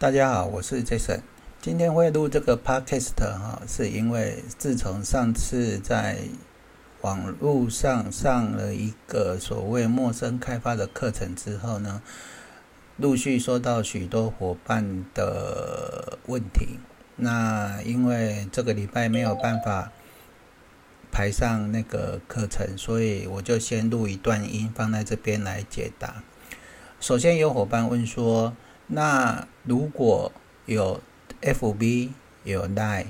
大家好，我是 Jason。今天会录这个 Podcast 哈，是因为自从上次在网络上上了一个所谓陌生开发的课程之后呢，陆续收到许多伙伴的问题。那因为这个礼拜没有办法排上那个课程，所以我就先录一段音放在这边来解答。首先有伙伴问说，那如果有 FB 有 Line，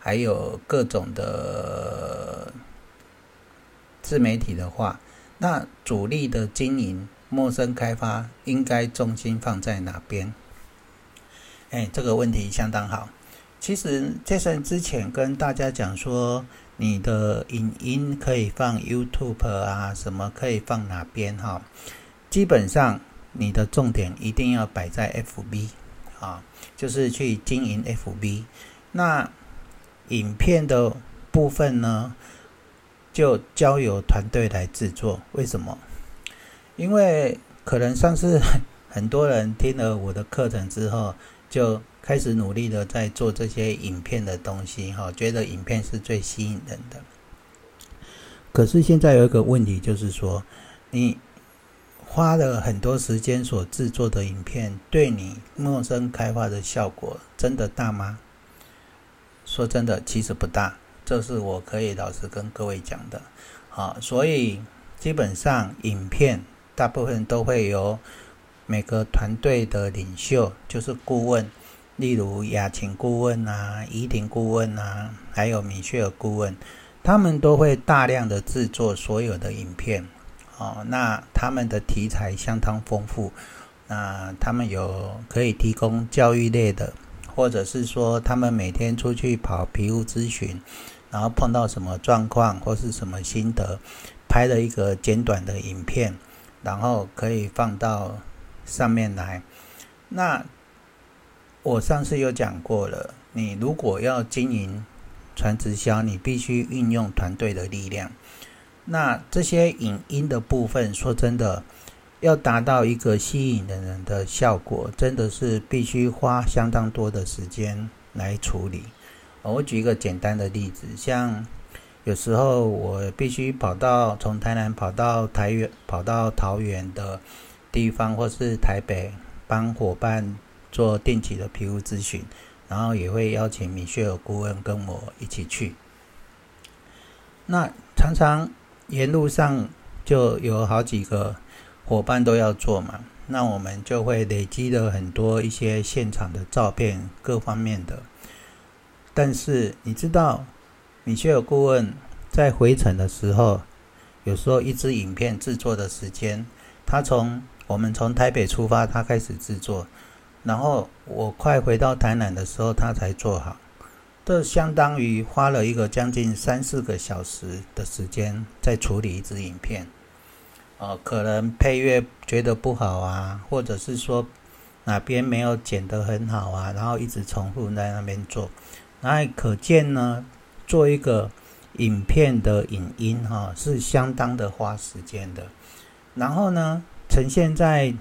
还有各种的自媒体的话，那主力的经营陌生开发应该重心放在哪边？哎，这个问题相当好。其实杰森之前跟大家讲说，你的影音可以放 YouTube 啊，什么可以放哪边哈？基本上。你的重点一定要摆在 FB 啊，就是去经营 FB。那影片的部分呢，就交由团队来制作。为什么？因为可能上次 很多人听了我的课程之后，就开始努力的在做这些影片的东西，哈，觉得影片是最吸引人的。可是现在有一个问题，就是说你。花了很多时间所制作的影片，对你陌生开发的效果真的大吗？说真的，其实不大。这是我可以老实跟各位讲的。好，所以基本上影片大部分都会由每个团队的领袖，就是顾问，例如雅琴顾问啊、怡婷顾问啊，还有米歇尔顾问，他们都会大量的制作所有的影片。哦，那他们的题材相当丰富，那他们有可以提供教育类的，或者是说他们每天出去跑皮肤咨询，然后碰到什么状况或是什么心得，拍了一个简短的影片，然后可以放到上面来。那我上次有讲过了，你如果要经营传直销，你必须运用团队的力量。那这些影音的部分，说真的，要达到一个吸引的人的效果，真的是必须花相当多的时间来处理。我举一个简单的例子，像有时候我必须跑到从台南跑到台园、跑到桃园的地方，或是台北帮伙伴做定期的皮肤咨询，然后也会邀请米歇尔顾问跟我一起去。那常常。沿路上就有好几个伙伴都要做嘛，那我们就会累积了很多一些现场的照片，各方面的。但是你知道，米歇尔顾问在回程的时候，有时候一支影片制作的时间，他从我们从台北出发，他开始制作，然后我快回到台南的时候，他才做好。这相当于花了一个将近三四个小时的时间在处理一支影片，哦，可能配乐觉得不好啊，或者是说哪边没有剪得很好啊，然后一直重复在那边做，那可见呢，做一个影片的影音哈是相当的花时间的，然后呢，呈现在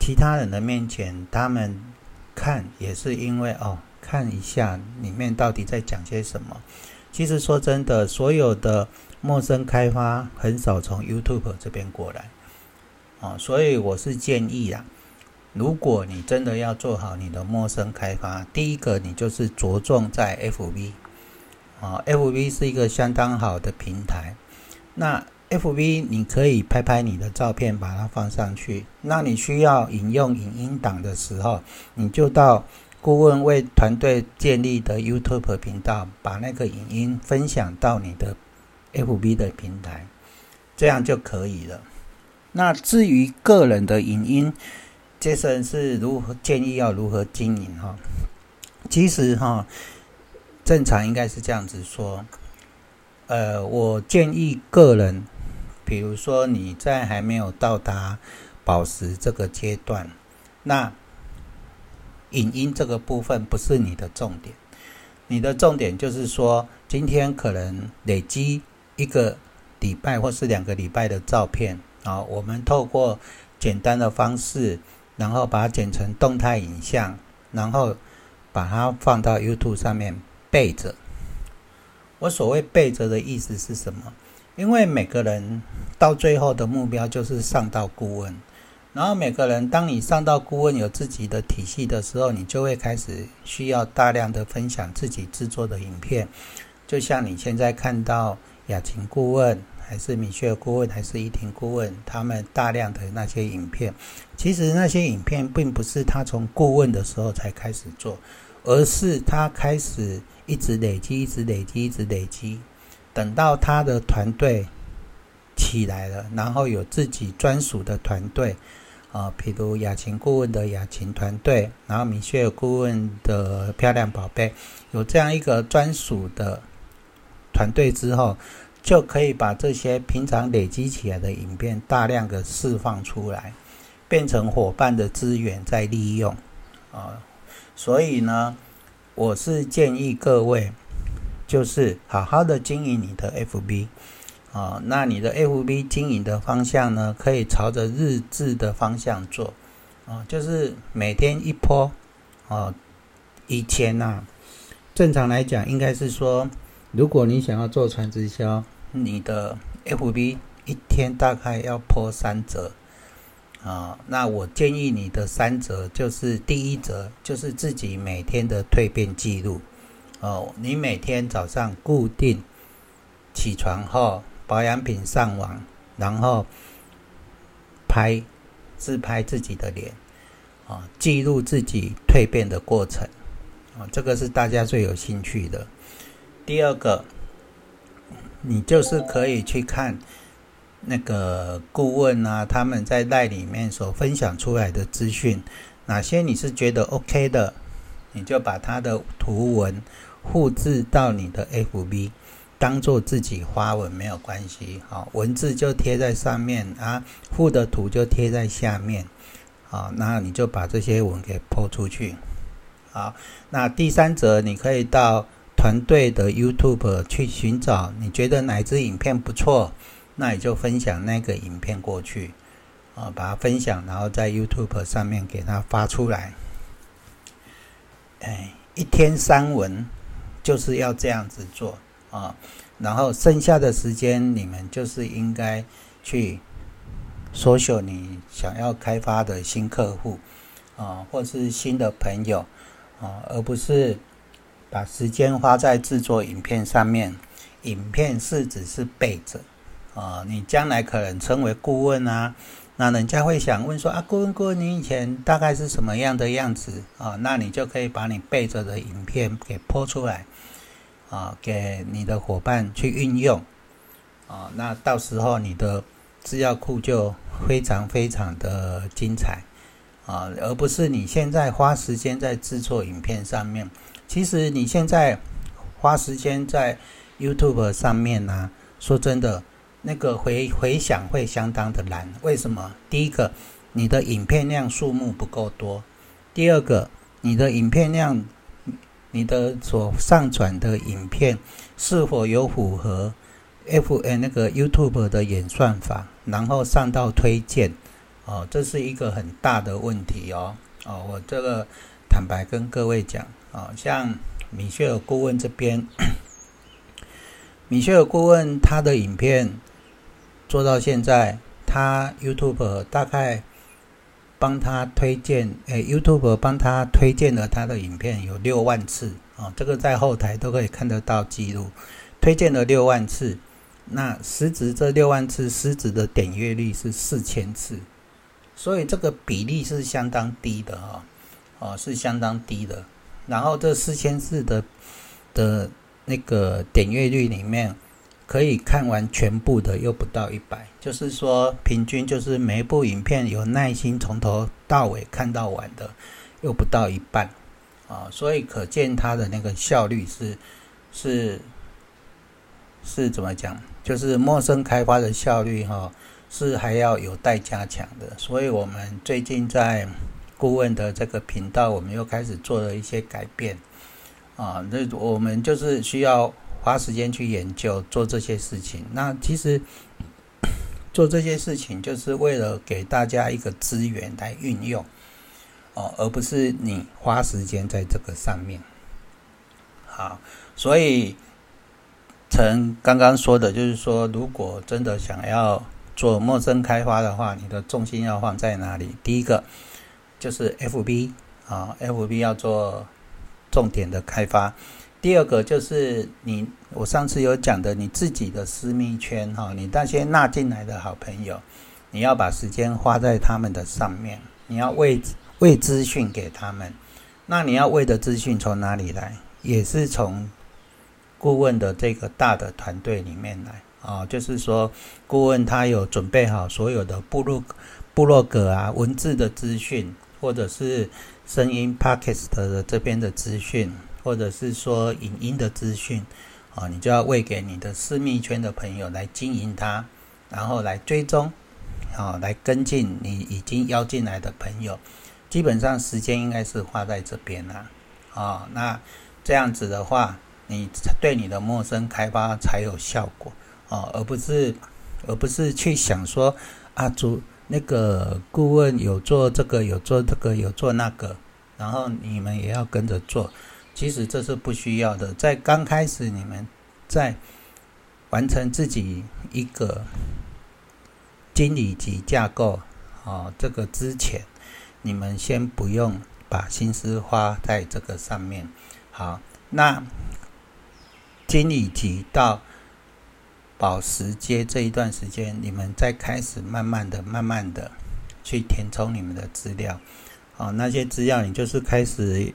其他人的面前，他们看也是因为哦。看一下里面到底在讲些什么。其实说真的，所有的陌生开发很少从 YouTube 这边过来，哦，所以我是建议啊，如果你真的要做好你的陌生开发，第一个你就是着重在 FB，啊，FB 是一个相当好的平台。那 FB 你可以拍拍你的照片，把它放上去。那你需要引用影音档的时候，你就到。顾问为团队建立的 YouTube 频道，把那个影音分享到你的 FB 的平台，这样就可以了。那至于个人的影音，Jason 是如何建议要如何经营哈？其实哈，正常应该是这样子说。呃，我建议个人，比如说你在还没有到达宝石这个阶段，那。影音这个部分不是你的重点，你的重点就是说，今天可能累积一个礼拜或是两个礼拜的照片啊，我们透过简单的方式然后把它剪成动态影像，然后把它放到 YouTube 上面备着。我所谓备着的意思是什么？因为每个人到最后的目标就是上到顾问，然后每个人当你上到顾问有自己的体系的时候，你就会开始需要大量的分享自己制作的影片，就像你现在看到雅琴顾问，还是米歇尔顾问，还是依婷顾问，他们大量的那些影片，其实那些影片并不是他从顾问的时候才开始做，而是他开始一直累积，一直累积，一直累积。等到他的团队起来了，然后有自己专属的团队啊，譬如雅琴顾问的雅琴团队，然后米歇尔顾问的漂亮宝贝，有这样一个专属的团队之后，就可以把这些平常累积起来的影片大量的释放出来，变成伙伴的资源再利用啊。所以呢，我是建议各位。就是好好的经营你的 FB 啊，那你的 FB 经营的方向呢，可以朝着日志的方向做啊，就是每天一 po 啊。以前呐、啊，正常来讲应该是说，如果你想要做传直销，你的 FB 一天大概要 po 三折啊。那我建议你的三折就是第一折就是自己每天的蜕变记录。哦，你每天早上固定起床后，保养品上网，然后拍自拍自己的脸，啊，记录自己蜕变的过程，啊，这个是大家最有兴趣的。第二个，你就是可以去看那个顾问啊，他们在 LINE 里面所分享出来的资讯，哪些你是觉得 OK 的，你就把他的图文。复制到你的 FB，当做自己花纹没有关系，好，文字就贴在上面啊，附的图就贴在下面，好，那你就把这些文给 po 出去，好，那第三则你可以到团队的 YouTube 去寻找，你觉得哪支影片不错，那你就分享那个影片过去，啊，把它分享，然后在 YouTube 上面给它发出来，哎，一天三文。就是要这样子做啊，然后剩下的时间你们就是应该去 social 你想要开发的新客户啊，或是新的朋友啊，而不是把时间花在制作影片上面。影片是只是备着啊，你将来可能成为顾问啊。那人家会想问说啊，顾问顾问，你以前大概是什么样的样子啊？那你就可以把你备着的影片给 po 出来啊，给你的伙伴去运用啊。那到时候你的资料库就非常非常的精彩啊，而不是你现在花时间在制作影片上面。其实你现在花时间在 YouTube 上面呢，说真的。那个回回响会相当的难，为什么？第一个，你的影片量数目不够多；第二个，你的影片量，你的所上传的影片是否有符合 F N 那个 YouTube 的演算法，然后上到推荐，哦，这是一个很大的问题哦。哦，我这个坦白跟各位讲，哦，像米歇尔顾问这边，米歇尔顾问他的影片。做到现在，他 YouTube 大概帮他推荐，诶，YouTube 帮他推荐了他的影片有六万次啊，这个在后台都可以看得到记录，推荐了六万次，那实质这六万次实质的点阅率是四千次，所以这个比例是相当低的啊，哦，是相当低的。然后这四千次的的那个点阅率里面。可以看完全部的又不到一百，就是说平均就是每部影片有耐心从头到尾看到完的又不到一半啊，所以可见它的那个效率是是是怎么讲？就是陌生开发的效率哈，是还要有待加强的。所以我们最近在顾问的这个频道，我们又开始做了一些改变啊，那我们就是需要。花时间去研究做这些事情，那其实 做这些事情就是为了给大家一个资源来运用哦，而不是你花时间在这个上面。好，所以陈刚刚说的就是说，如果真的想要做陌生开发的话，你的重心要放在哪里？第一个就是 FB 啊，FB 要做重点的开发。第二个就是你，我上次有讲的，你自己的私密圈哈，你那些纳进来的好朋友，你要把时间花在他们的上面，你要喂喂资讯给他们。那你要喂的资讯从哪里来？也是从顾问的这个大的团队里面来啊，就是说顾问他有准备好所有的部落部落格啊，文字的资讯，或者是声音 p o c k e t 的这边的资讯。或者是说影音的资讯，啊，你就要喂给你的私密圈的朋友来经营它，然后来追踪，啊，来跟进你已经邀进来的朋友，基本上时间应该是花在这边啦，啊，那这样子的话，你对你的陌生开发才有效果，啊，而不是而不是去想说啊，主那个顾问有做这个，有做这个，有做那个，然后你们也要跟着做。其实这是不需要的，在刚开始你们在完成自己一个经理级架构啊，这个之前，你们先不用把心思花在这个上面。好，那经理级到保时捷这一段时间，你们再开始慢慢的、慢慢的去填充你们的资料。好，那些资料你就是开始。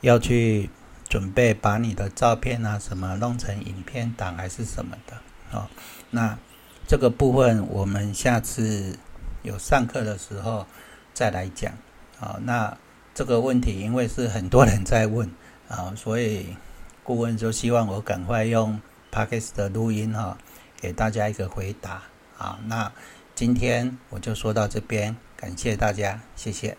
要去准备把你的照片啊什么弄成影片档还是什么的哦，那这个部分我们下次有上课的时候再来讲啊。那这个问题因为是很多人在问啊，所以顾问就希望我赶快用 Podcast 的录音哈，给大家一个回答啊。那今天我就说到这边，感谢大家，谢谢。